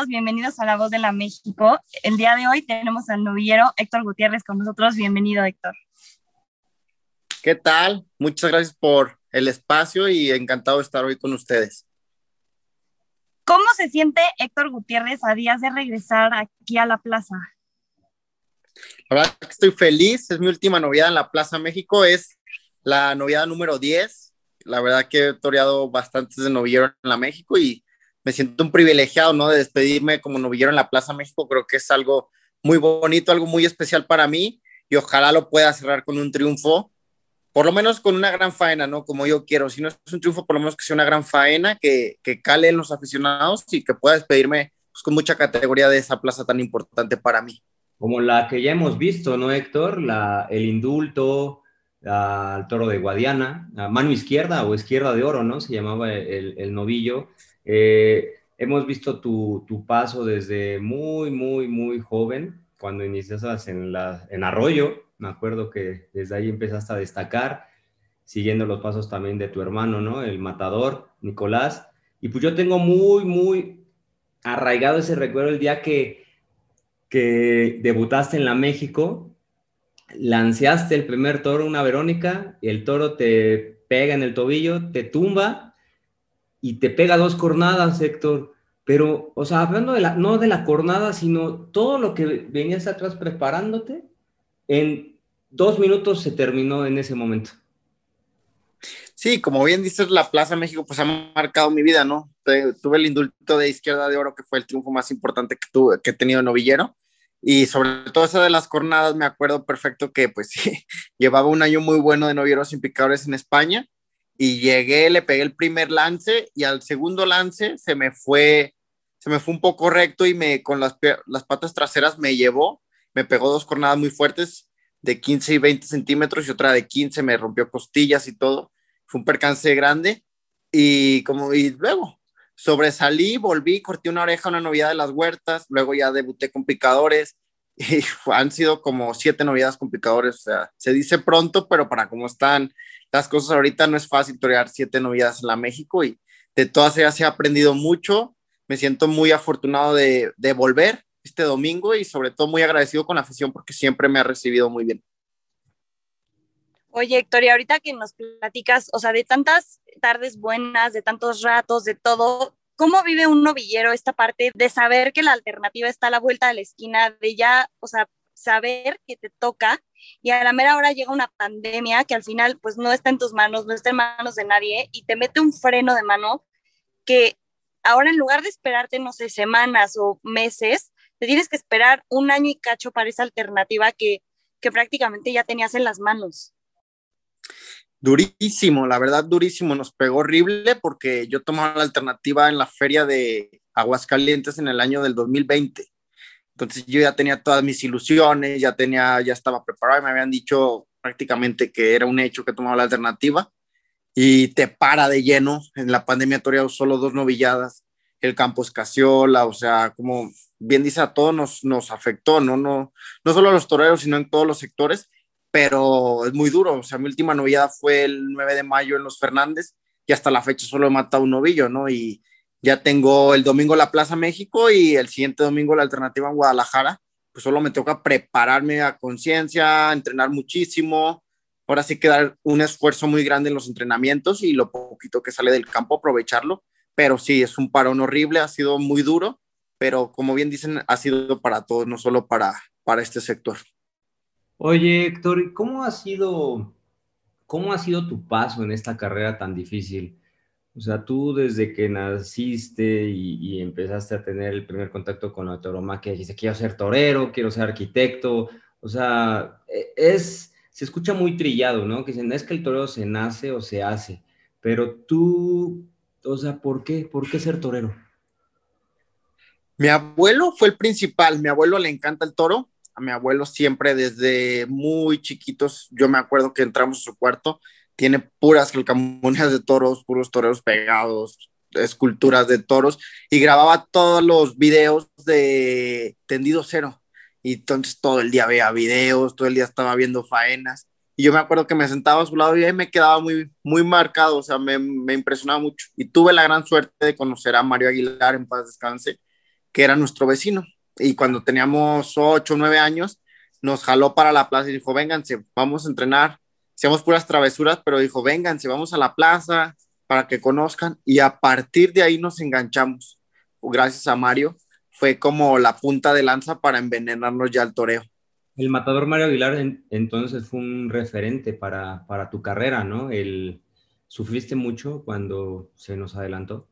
Todos, bienvenidos a La Voz de la México. El día de hoy tenemos al novillero Héctor Gutiérrez con nosotros. Bienvenido, Héctor. ¿Qué tal? Muchas gracias por el espacio y encantado de estar hoy con ustedes. ¿Cómo se siente Héctor Gutiérrez a días de regresar aquí a la plaza? La verdad que estoy feliz, es mi última noviada en la Plaza México, es la noviada número 10. La verdad que he toreado bastantes de novillero en la México y me siento un privilegiado, ¿no? De despedirme como novillero en la Plaza México, creo que es algo muy bonito, algo muy especial para mí y ojalá lo pueda cerrar con un triunfo, por lo menos con una gran faena, ¿no? Como yo quiero, si no es un triunfo, por lo menos que sea una gran faena, que, que cale en los aficionados y que pueda despedirme pues, con mucha categoría de esa plaza tan importante para mí. Como la que ya hemos visto, ¿no, Héctor? La, el indulto al toro de Guadiana, a mano izquierda o izquierda de oro, ¿no? Se llamaba el, el novillo. Eh, hemos visto tu, paso desde muy, muy, muy joven, cuando iniciaste en, la, en Arroyo, me acuerdo que desde ahí empezaste a destacar, siguiendo los pasos también de tu hermano, ¿no? El matador, Nicolás. Y pues yo tengo muy, muy arraigado ese recuerdo el día que, que debutaste en la México, lanceaste el primer toro, una Verónica, y el toro te pega en el tobillo, te tumba y te pega dos cornadas, Héctor. Pero, o sea, hablando de la, no de la cornada, sino todo lo que venías atrás preparándote, en dos minutos se terminó en ese momento. Sí, como bien dices, la Plaza México pues ha marcado mi vida, ¿no? Tuve el indulto de Izquierda de Oro, que fue el triunfo más importante que, tuve, que he tenido en Novillero. Y sobre todo esa de las cornadas, me acuerdo perfecto que pues sí, llevaba un año muy bueno de novilleros sin picadores en España y llegué, le pegué el primer lance y al segundo lance se me fue, se me fue un poco recto y me con las, las patas traseras me llevó, me pegó dos cornadas muy fuertes de 15 y 20 centímetros y otra de 15, me rompió costillas y todo, fue un percance grande y como y luego sobresalí, volví, corté una oreja una novedad de las huertas, luego ya debuté con picadores y han sido como siete novedades con picadores, o sea, se dice pronto, pero para cómo están las cosas ahorita no es fácil torear siete novedades en la México y de todas ellas he aprendido mucho. Me siento muy afortunado de, de volver este domingo y sobre todo muy agradecido con la afición porque siempre me ha recibido muy bien. Oye, Héctor, y ahorita que nos platicas, o sea, de tantas tardes buenas, de tantos ratos, de todo, ¿cómo vive un novillero esta parte de saber que la alternativa está a la vuelta de la esquina, de ya, o sea, saber que te toca y a la mera hora llega una pandemia que al final pues no está en tus manos, no está en manos de nadie y te mete un freno de mano que ahora en lugar de esperarte, no sé, semanas o meses, te tienes que esperar un año y cacho para esa alternativa que, que prácticamente ya tenías en las manos. Durísimo, la verdad durísimo, nos pegó horrible porque yo tomaba la alternativa en la feria de Aguascalientes en el año del 2020 entonces yo ya tenía todas mis ilusiones, ya tenía, ya estaba preparado, me habían dicho prácticamente que era un hecho que tomaba la alternativa y te para de lleno. En la pandemia toreado solo dos novilladas, el campo escaseola, o sea, como bien dice a todos nos, nos afectó, ¿no? No, no solo a los toreros, sino en todos los sectores, pero es muy duro. O sea, mi última novillada fue el 9 de mayo en Los Fernández y hasta la fecha solo he matado un novillo, ¿no? Y, ya tengo el domingo la Plaza México y el siguiente domingo la alternativa en Guadalajara. Pues solo me toca prepararme a conciencia, entrenar muchísimo. Ahora sí que dar un esfuerzo muy grande en los entrenamientos y lo poquito que sale del campo aprovecharlo. Pero sí, es un parón horrible, ha sido muy duro, pero como bien dicen, ha sido para todos, no solo para, para este sector. Oye, Héctor, ¿cómo ha sido, cómo ha sido tu paso en esta carrera tan difícil? O sea, tú desde que naciste y, empezaste a tener el primer contacto con la tauromaquia, dijiste, quiero ser torero, quiero ser arquitecto. O sea, e, es, se escucha muy trillado, ¿no? Que dicen, es que el torero se nace o se hace. Pero tú, o sea, ¿por qué? ¿Por qué ser torero? Mi abuelo fue el principal. Mi abuelo le encanta el toro. Mi abuelo siempre desde muy chiquitos, yo me acuerdo que entramos a su cuarto tiene puras calcamonías de toros, puros toreros pegados, esculturas de toros, y grababa todos los videos de Tendido Cero. Y entonces todo el día veía videos, todo el día estaba viendo faenas. Y yo me acuerdo que me sentaba a su lado y me quedaba muy, muy marcado, o sea, me, me impresionaba mucho. Y tuve la gran suerte de conocer a Mario Aguilar en paz descanse, que era nuestro vecino. Y cuando teníamos ocho o nueve años, nos jaló para la plaza y dijo, vénganse, vamos a entrenar. Hacíamos puras travesuras, pero dijo, vénganse, vamos a la plaza para que conozcan. Y a partir de ahí nos enganchamos. Gracias a Mario, fue como la punta de lanza para envenenarnos ya al toreo. El matador Mario Aguilar entonces fue un referente para, para tu carrera, ¿no? El, ¿Sufriste mucho cuando se nos adelantó?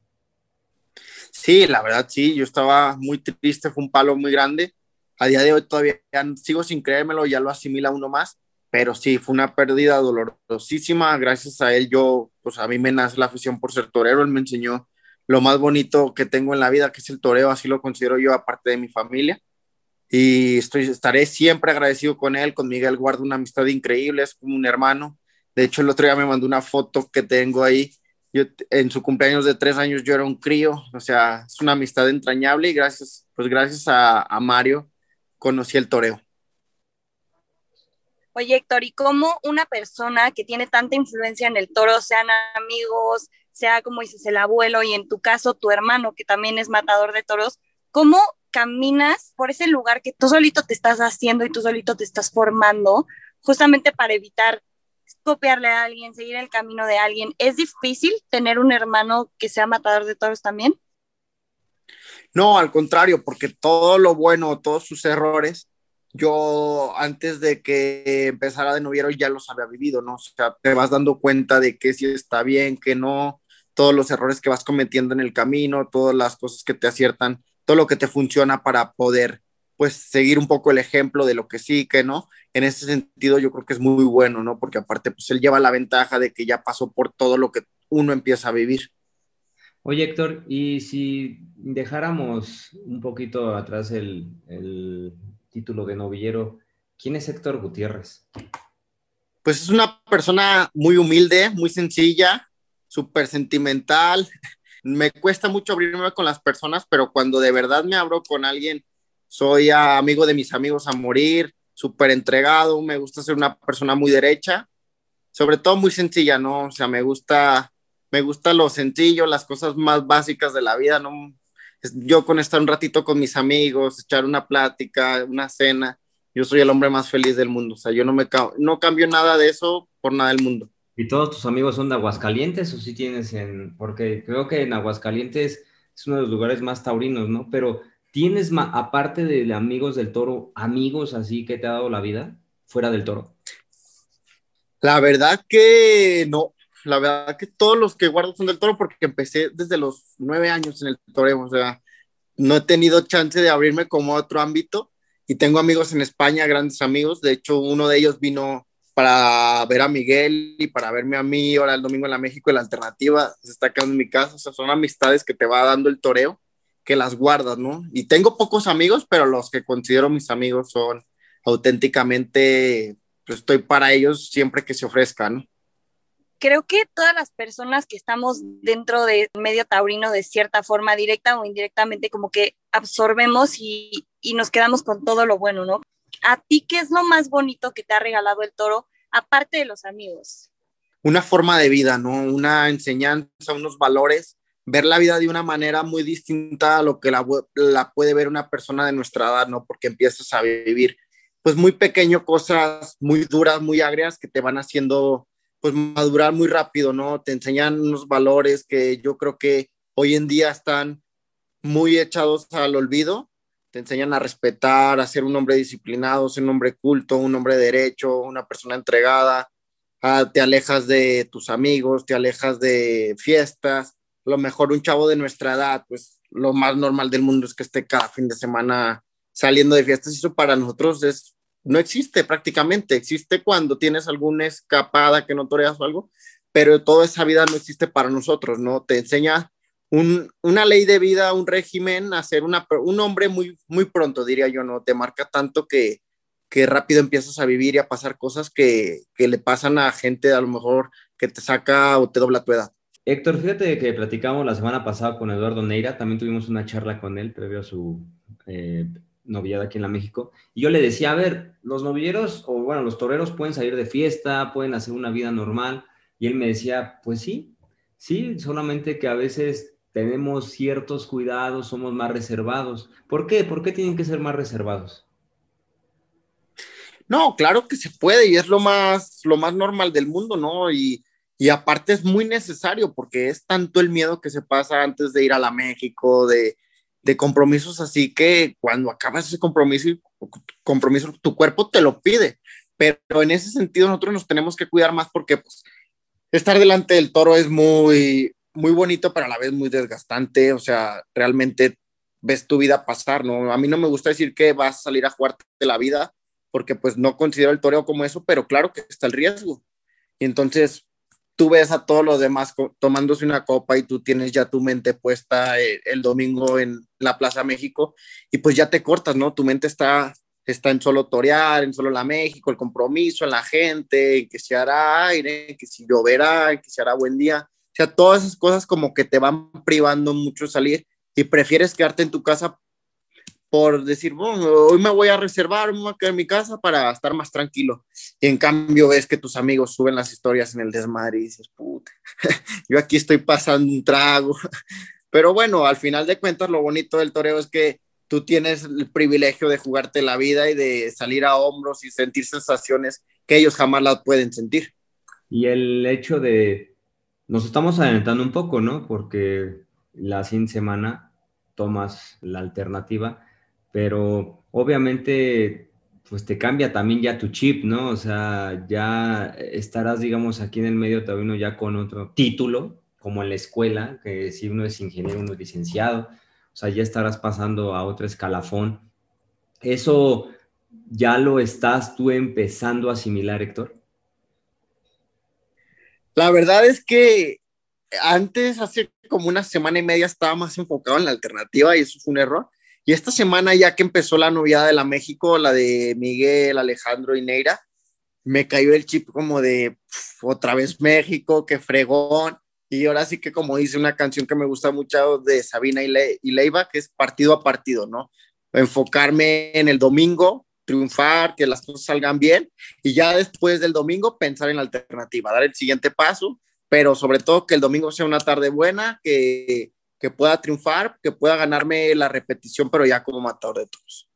Sí, la verdad sí, yo estaba muy triste, fue un palo muy grande. A día de hoy todavía sigo sin creérmelo, ya lo asimila uno más, pero sí, fue una pérdida dolorosísima. Gracias a él yo, pues a mí me nace la afición por ser torero, él me enseñó lo más bonito que tengo en la vida, que es el toreo, así lo considero yo, aparte de mi familia. Y estoy, estaré siempre agradecido con él, con Miguel guardo una amistad increíble, es como un hermano. De hecho, el otro día me mandó una foto que tengo ahí yo, en su cumpleaños de tres años yo era un crío, o sea, es una amistad entrañable y gracias, pues gracias a, Mario conocí el toreo. Oye, Héctor, ¿y cómo una persona que tiene tanta influencia en el toro, sean amigos, sea como dices el abuelo y en tu caso tu hermano, que también es matador de toros, cómo caminas por ese lugar que tú solito te estás haciendo y tú solito te estás formando, justamente para evitar copiarle a alguien, seguir el camino de alguien. ¿Es difícil tener un hermano que sea matador de toros también? No, al contrario, porque todo lo bueno, todos sus errores, yo antes de que empezara de noviero ya los había vivido, ¿no? O sea, te vas dando cuenta de que sí está bien, que no, todos los errores que vas cometiendo en el camino, todas las cosas que te aciertan, todo lo que te funciona para poder pues seguir un poco el ejemplo de lo que sí, que no. En ese sentido yo creo que es muy bueno, ¿no? Porque aparte pues él lleva la ventaja de que ya pasó por todo lo que uno empieza a vivir. Oye Héctor, y si dejáramos un poquito atrás el, el título de novillero, ¿quién es Héctor Gutiérrez? Pues es una persona muy humilde, muy sencilla, súper sentimental. Me cuesta mucho abrirme con las personas, pero cuando de verdad me abro con alguien soy amigo de mis amigos a morir, súper entregado, me gusta ser una persona muy derecha, sobre todo muy sencilla, ¿no? O sea, me gusta, me gusta lo sencillo, las cosas más básicas de la vida, ¿no? Yo con estar un ratito con mis amigos, echar una plática, una cena, yo soy el hombre más feliz del mundo, o sea, yo no me no cambio nada de eso por nada del mundo. ¿Y todos tus amigos son de Aguascalientes o sí tienes en, porque creo que en Aguascalientes es uno de los lugares más taurinos, ¿no? Pero ¿Tienes, aparte de amigos del toro, amigos así que te ha dado la vida fuera del toro? La verdad que no. La verdad que todos los que guardo son del toro porque empecé desde los nueve años en el toreo. O sea, no he tenido chance de abrirme como otro ámbito y tengo amigos en España, grandes amigos. De hecho, uno de ellos vino para ver a Miguel y para verme a mí ahora el domingo en la México, la alternativa, se está quedando en mi casa. O sea, son amistades que te va dando el toreo que las guardas, ¿no? Y tengo pocos amigos, pero los que considero mis amigos son auténticamente, pues estoy para ellos siempre que se ofrezcan, ¿no? Creo que todas las personas que estamos dentro del medio taurino de cierta forma, directa o indirectamente, como que absorbemos y, y nos quedamos con todo lo bueno, ¿no? ¿A ti qué es lo más bonito que te ha regalado el toro, aparte de los amigos? Una forma de vida, ¿no? Una enseñanza, unos valores ver la vida de una manera muy distinta a lo que la, puede ver una persona de nuestra edad, ¿no? Porque empiezas a vivir, pues muy pequeño, cosas muy duras, muy agrias que te van haciendo, pues madurar muy rápido, ¿no? Te enseñan unos valores que yo creo que hoy en día están muy echados al olvido. Te enseñan a respetar, a ser un hombre disciplinado, ser un hombre culto, un hombre de derecho, una persona entregada. Ah, te alejas de tus amigos, te alejas de fiestas, lo mejor un chavo de nuestra edad, pues lo más normal del mundo es que esté cada fin de semana saliendo de fiestas y eso para nosotros es, no existe prácticamente, existe cuando tienes alguna escapada que no toreas o algo, pero toda esa vida no existe para nosotros, ¿no? Te enseña un, una ley de vida, un régimen, a ser un hombre muy, muy pronto, diría yo, ¿no? Te marca tanto que, que rápido empiezas a vivir y a pasar cosas que, que le pasan a gente a lo mejor que te saca o te dobla tu edad. Héctor, fíjate que platicamos la semana pasada con Eduardo Neira, también tuvimos una charla con él previo a su eh, novillada aquí en la México, y yo le decía, a ver, los novilleros, o bueno, los toreros pueden salir de fiesta, pueden hacer una vida normal, y él me decía, pues sí, sí, solamente que a veces tenemos ciertos cuidados, somos más reservados. ¿Por qué? ¿Por qué tienen que ser más reservados? No, claro que se puede y es lo más, lo más normal del mundo, ¿no? Y, y aparte es muy necesario porque es tanto el miedo que se pasa antes de ir a la México, de, de compromisos así que cuando acabas ese compromiso, compromiso, tu cuerpo te lo pide. Pero en ese sentido nosotros nos tenemos que cuidar más porque pues, estar delante del toro es muy, muy bonito, pero a la vez muy desgastante. O sea, realmente ves tu vida pasar, ¿no? A mí no me gusta decir que vas a salir a jugarte la vida porque pues no considero el toreo como eso, pero claro que está el riesgo. Y entonces tú ves a todos los demás tomándose una copa y tú tienes ya tu mente puesta eh, el, domingo en la Plaza México y pues ya te cortas, ¿no? Tu mente está, está en solo torear, en solo la México, el compromiso, en la gente, en que se hará aire, que si lloverá, que se hará buen día. O sea, todas esas cosas como que te van privando mucho salir y prefieres quedarte en tu casa por decir, bueno, hoy me voy a reservar, me voy a quedar en mi casa para estar más tranquilo. Y en cambio ves que tus amigos suben las historias en el desmadre y dices, puta, yo aquí estoy pasando un trago. Pero bueno, al final de cuentas, lo bonito del toreo es que tú tienes el privilegio de jugarte la vida y de salir a hombros y sentir sensaciones que ellos jamás las pueden sentir. Y el hecho de, nos estamos adelantando un poco, ¿no? Porque la siguiente semana tomas la alternativa pero obviamente pues te cambia también ya tu chip, ¿no? O sea, ya estarás, digamos, aquí en el medio todavía ya con otro título, como en la escuela, que si uno es ingeniero, uno es licenciado, o sea, ya estarás pasando a otro escalafón. ¿Eso ya lo estás tú empezando a asimilar, Héctor? La verdad es que antes, hace como una semana y media, estaba más enfocado en la alternativa y eso fue un error y esta semana, ya que empezó la novedad de la México, la de Miguel, Alejandro y Neira, me cayó el chip como de otra vez México, qué fregón. Y ahora sí que, como dice una canción que me gusta mucho de Sabina y, y Leiva, que es partido a partido, ¿no? Enfocarme en el domingo, triunfar, que las cosas salgan bien y ya después del domingo pensar en la alternativa, dar el siguiente paso, pero sobre todo que el domingo sea una tarde buena, que que pueda triunfar, que pueda ganarme la repetición, pero ya como matador de todos.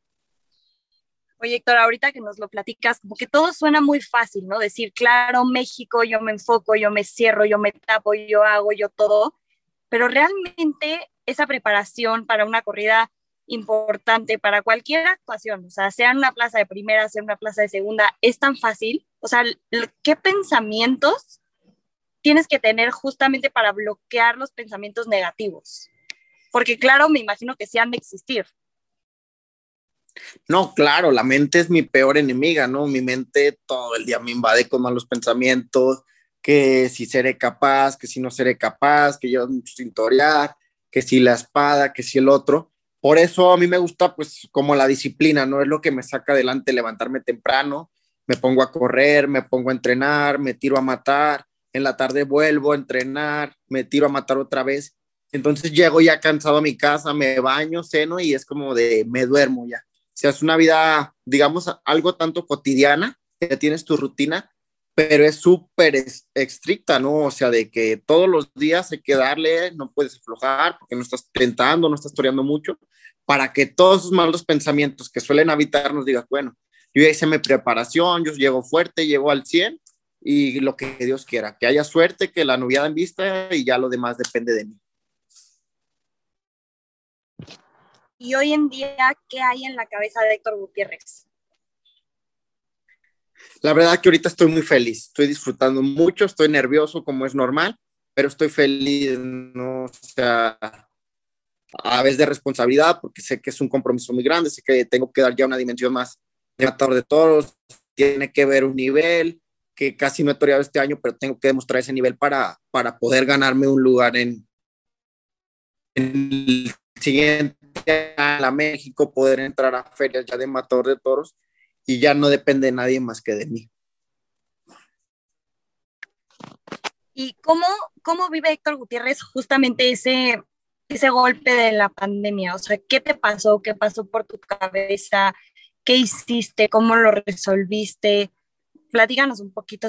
Oye, Héctor, ahorita que nos lo platicas, como que todo suena muy fácil, ¿no? Decir, claro, México, yo me enfoco, yo me cierro, yo me tapo, yo hago, yo todo, pero realmente esa preparación para una corrida importante, para cualquier actuación, o sea, sea en una plaza de primera, sea en una plaza de segunda, es tan fácil, o sea, ¿qué pensamientos tienes que tener justamente para bloquear los pensamientos negativos? Porque claro, me imagino que sí han de existir. No, claro, la mente es mi peor enemiga, ¿no? Mi mente todo el día me invade con malos pensamientos, que si seré capaz, que si no seré capaz, que yo sin torear, que si la espada, que si el otro. Por eso a mí me gusta pues como la disciplina, ¿no? Es lo que me saca adelante levantarme temprano, me pongo a correr, me pongo a entrenar, me tiro a matar, en la tarde vuelvo a entrenar, me tiro a matar otra vez. Entonces llego ya cansado a mi casa, me baño, ceno y es como de me duermo ya. O sea, es una vida, digamos, algo tanto cotidiana, que tienes tu rutina, pero es súper estricta, ¿no? O sea, de que todos los días hay que darle, no puedes aflojar porque no estás tentando, no estás toreando mucho, para que todos esos malos pensamientos que suelen habitarnos digas, bueno, yo ya hice mi preparación, yo llego fuerte, llego al 100 y lo que Dios quiera, que haya suerte, que la noviada en vista y ya lo demás depende de mí. Y hoy en día, ¿qué hay en la cabeza de Héctor Gutiérrez? La verdad que ahorita estoy muy feliz, estoy disfrutando mucho, estoy nervioso como es normal, pero estoy feliz, ¿no? O sea, a veces de responsabilidad, porque sé que es un compromiso muy grande, sé que tengo que dar ya una dimensión más de matador de toros, tiene que ver un nivel, que casi no he toreado este año, pero tengo que demostrar ese nivel para, para poder ganarme un lugar en, el siguiente a la México, poder entrar a ferias ya de matador de toros y ya no depende de nadie más que de mí. ¿Y cómo, cómo vive Héctor Gutiérrez justamente ese, ese golpe de la pandemia? O sea, ¿qué te pasó? ¿Qué pasó por tu cabeza? ¿Qué hiciste? ¿Cómo lo resolviste? Platíganos un poquito.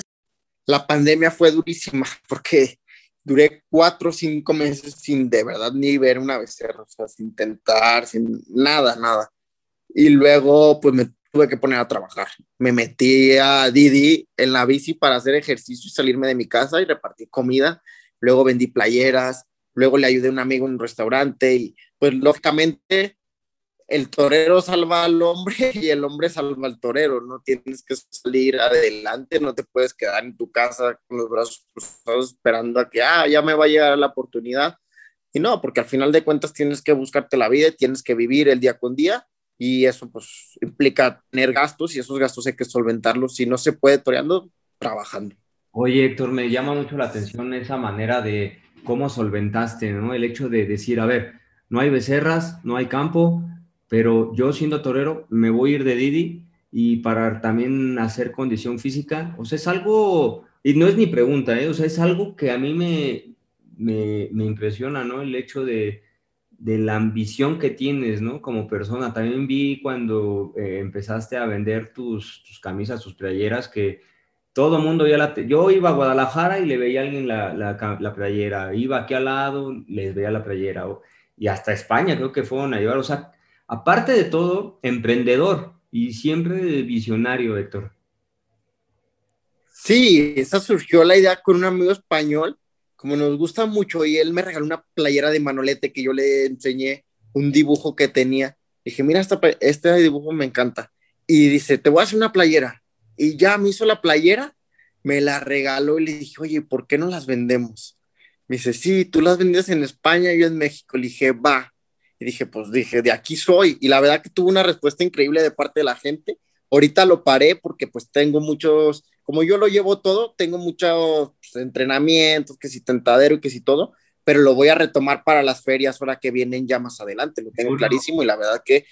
La pandemia fue durísima porque duré cuatro o cinco meses sin de verdad ni ver una becerra, sin intentar, sin nada, nada. Y luego, pues me tuve que poner a trabajar. Me metí a Didi en la bici para hacer ejercicio y salirme de mi casa y repartir comida. Luego vendí playeras, luego le ayudé a un amigo en un restaurante y pues lógicamente el torero salva al hombre y el hombre salva al torero, no tienes que salir adelante, no te puedes quedar en tu casa con los brazos cruzados esperando a que, ah, ya me va a llegar la oportunidad. Y no, porque al final de cuentas tienes que buscarte la vida, tienes que vivir el día con día y eso pues implica tener gastos y esos gastos hay que solventarlos. Si no se puede toreando, trabajando. Oye, Héctor, me llama mucho la atención esa manera de cómo solventaste, ¿no? El hecho de decir, a ver, no hay becerras, no hay campo, pero yo siendo torero me voy a ir de Didi y para también hacer condición física, o sea, es algo, y no es ni pregunta, ¿eh? o sea, es algo que a mí me, me, me impresiona, ¿no? El hecho de, de, la ambición que tienes, ¿no? Como persona. También vi cuando eh, empezaste a vender tus, tus, camisas, tus playeras, que todo mundo ya la... Yo iba a Guadalajara y le veía a alguien la, la, la playera, iba aquí al lado, les veía la playera, y hasta España creo que fueron a llevar, o sea, aparte de todo, emprendedor y siempre visionario, Héctor. Sí, esa surgió la idea con un amigo español, como nos gusta mucho, y él me regaló una playera de Manolete que yo le enseñé un dibujo que tenía. Dije, mira, este dibujo me encanta. Y dice, te voy a hacer una playera. Y ya me hizo la playera, me la regaló y le dije, oye, ¿por qué no las vendemos? Me dice, sí, tú las vendes en España, yo en México. Le dije, va. Y dije, pues dije, de aquí soy. Y la verdad que tuvo una respuesta increíble de parte de la gente. Ahorita lo paré porque pues tengo muchos, como yo lo llevo todo, tengo muchos pues, entrenamientos, que si tentadero y que si todo, pero lo voy a retomar para las ferias ahora que vienen ya más adelante, lo tengo clarísimo y la verdad que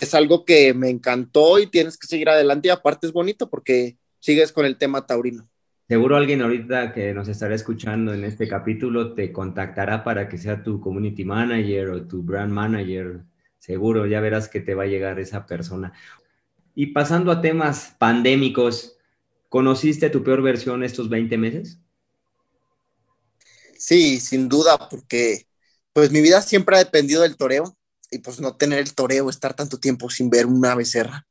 es algo que me encantó y tienes que seguir adelante y aparte es bonito porque sigues con el tema taurino. Seguro alguien ahorita que nos estará escuchando en este capítulo te contactará para que sea tu community manager o tu brand manager. Seguro, ya verás que te va a llegar esa persona. Y pasando a temas pandémicos, ¿conociste tu peor versión estos 20 meses? Sí, sin duda, porque pues mi vida siempre ha dependido del toreo y pues no tener el toreo, estar tanto tiempo sin ver una becerra,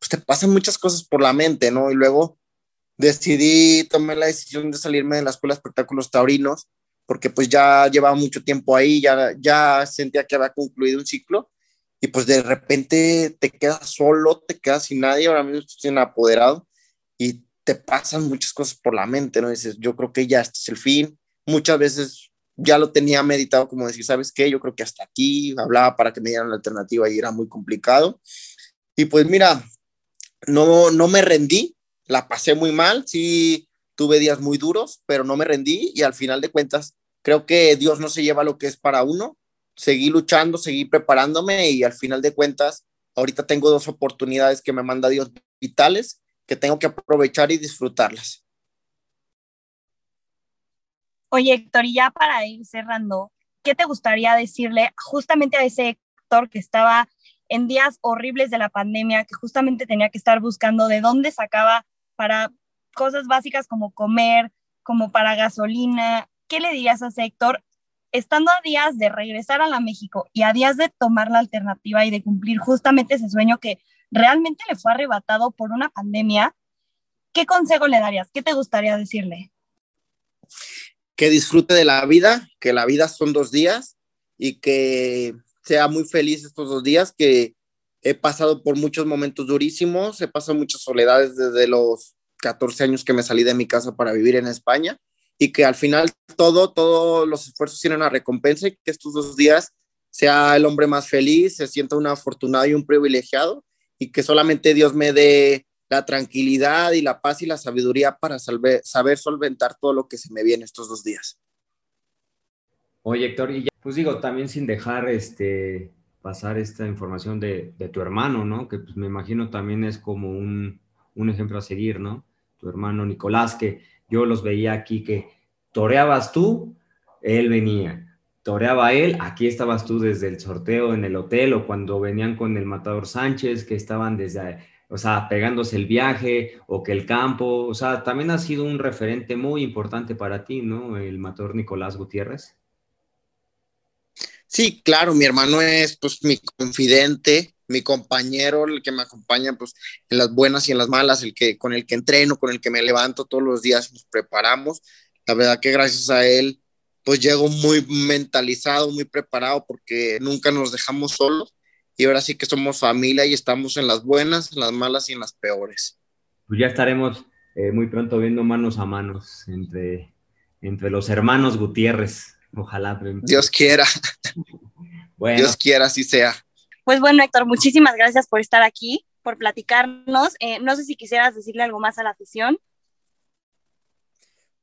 pues te pasan muchas cosas por la mente, ¿no? Y luego decidí, tomé la decisión de salirme de la Escuela de Espectáculos Taurinos, porque pues ya llevaba mucho tiempo ahí, ya, ya sentía que había concluido un ciclo, y pues de repente te quedas solo, te quedas sin nadie, ahora mismo estoy apoderado, y te pasan muchas cosas por la mente, ¿no? Dices, yo creo que ya este es el fin, muchas veces ya lo tenía meditado como decir, ¿sabes qué? Yo creo que hasta aquí, hablaba para que me dieran la alternativa y era muy complicado, y pues mira, no, no me rendí, la pasé muy mal, sí tuve días muy duros, pero no me rendí y al final de cuentas creo que Dios no se lleva lo que es para uno. Seguí luchando, seguí preparándome y al final de cuentas ahorita tengo dos oportunidades que me manda Dios vitales que tengo que aprovechar y disfrutarlas. Oye, Héctor, y ya para ir cerrando, ¿qué te gustaría decirle justamente a ese Héctor que estaba en días horribles de la pandemia, que justamente tenía que estar buscando de dónde sacaba para cosas básicas como comer, como para gasolina. ¿Qué le dirías a sector estando a días de regresar a la México y a días de tomar la alternativa y de cumplir justamente ese sueño que realmente le fue arrebatado por una pandemia? ¿Qué consejo le darías? ¿Qué te gustaría decirle? Que disfrute de la vida, que la vida son dos días y que sea muy feliz estos dos días, que he pasado por muchos momentos durísimos, he pasado muchas soledades desde los 14 años que me salí de mi casa para vivir en España y que al final todo, todos los esfuerzos tienen una recompensa y que estos dos días sea el hombre más feliz, se sienta un afortunado y un privilegiado y que solamente Dios me dé la tranquilidad y la paz y la sabiduría para saber solventar todo lo que se me viene estos dos días. Oye, Héctor, y ya, pues digo, también sin dejar este, pasar esta información de, tu hermano, ¿no? Que pues me imagino también es como un, ejemplo a seguir, ¿no? Tu hermano Nicolás, que yo los veía aquí que toreabas tú, él venía. Toreaba él, aquí estabas tú desde el sorteo en el hotel o cuando venían con el matador Sánchez, que estaban desde o sea, pegándose el viaje o que el campo, o sea, también ha sido un referente muy importante para ti, ¿no? El matador Nicolás Gutiérrez. Sí, claro, mi hermano es pues mi confidente, mi compañero, el que me acompaña pues en las buenas y en las malas, el que con el que entreno, con el que me levanto todos los días, nos preparamos. La verdad que gracias a él pues llego muy mentalizado, muy preparado porque nunca nos dejamos solos y ahora sí que somos familia y estamos en las buenas, en las malas y en las peores. Pues ya estaremos eh, muy pronto viendo manos a manos entre, entre los hermanos Gutiérrez. Ojalá. Dios quiera. Dios quiera, así sea. Pues bueno, Héctor, muchísimas gracias por estar aquí, por platicarnos. Eh, no sé si quisieras decirle algo más a la afición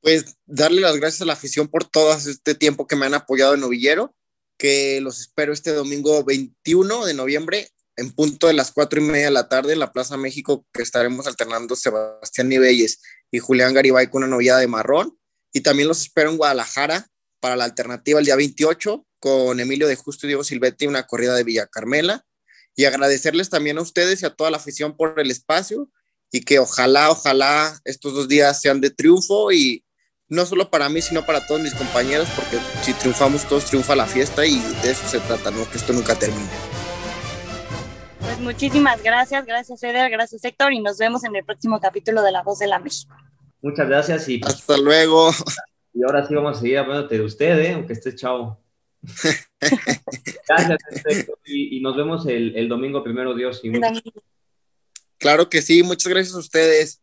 pues darle las gracias a la afición por todo este tiempo que me han apoyado en Novillero, que los espero este domingo 21 de noviembre en punto de las cuatro y media de la tarde en la Plaza México, que estaremos alternando Sebastián Nibelles y Julián Garibay con una novillada de marrón. Y también los espero en Guadalajara para la alternativa el día 28 con Emilio de Justo y Diego Silvetti, una corrida de Villa Carmela. Y agradecerles también a ustedes y a toda la afición por el espacio y que ojalá, ojalá estos dos días sean de triunfo y no solo para mí, sino para todos mis compañeros, porque si triunfamos todos, triunfa la fiesta y de eso se trata, ¿no? Que esto nunca termine. Pues muchísimas gracias, gracias Eder, gracias Héctor y nos vemos en el próximo capítulo de La Voz de la México. Muchas gracias y pues, hasta luego. Y ahora sí vamos a seguir hablándote de usted, ¿eh? aunque esté chao. gracias Héctor y, nos vemos el, domingo primero Dios. Y claro que sí, muchas gracias a ustedes.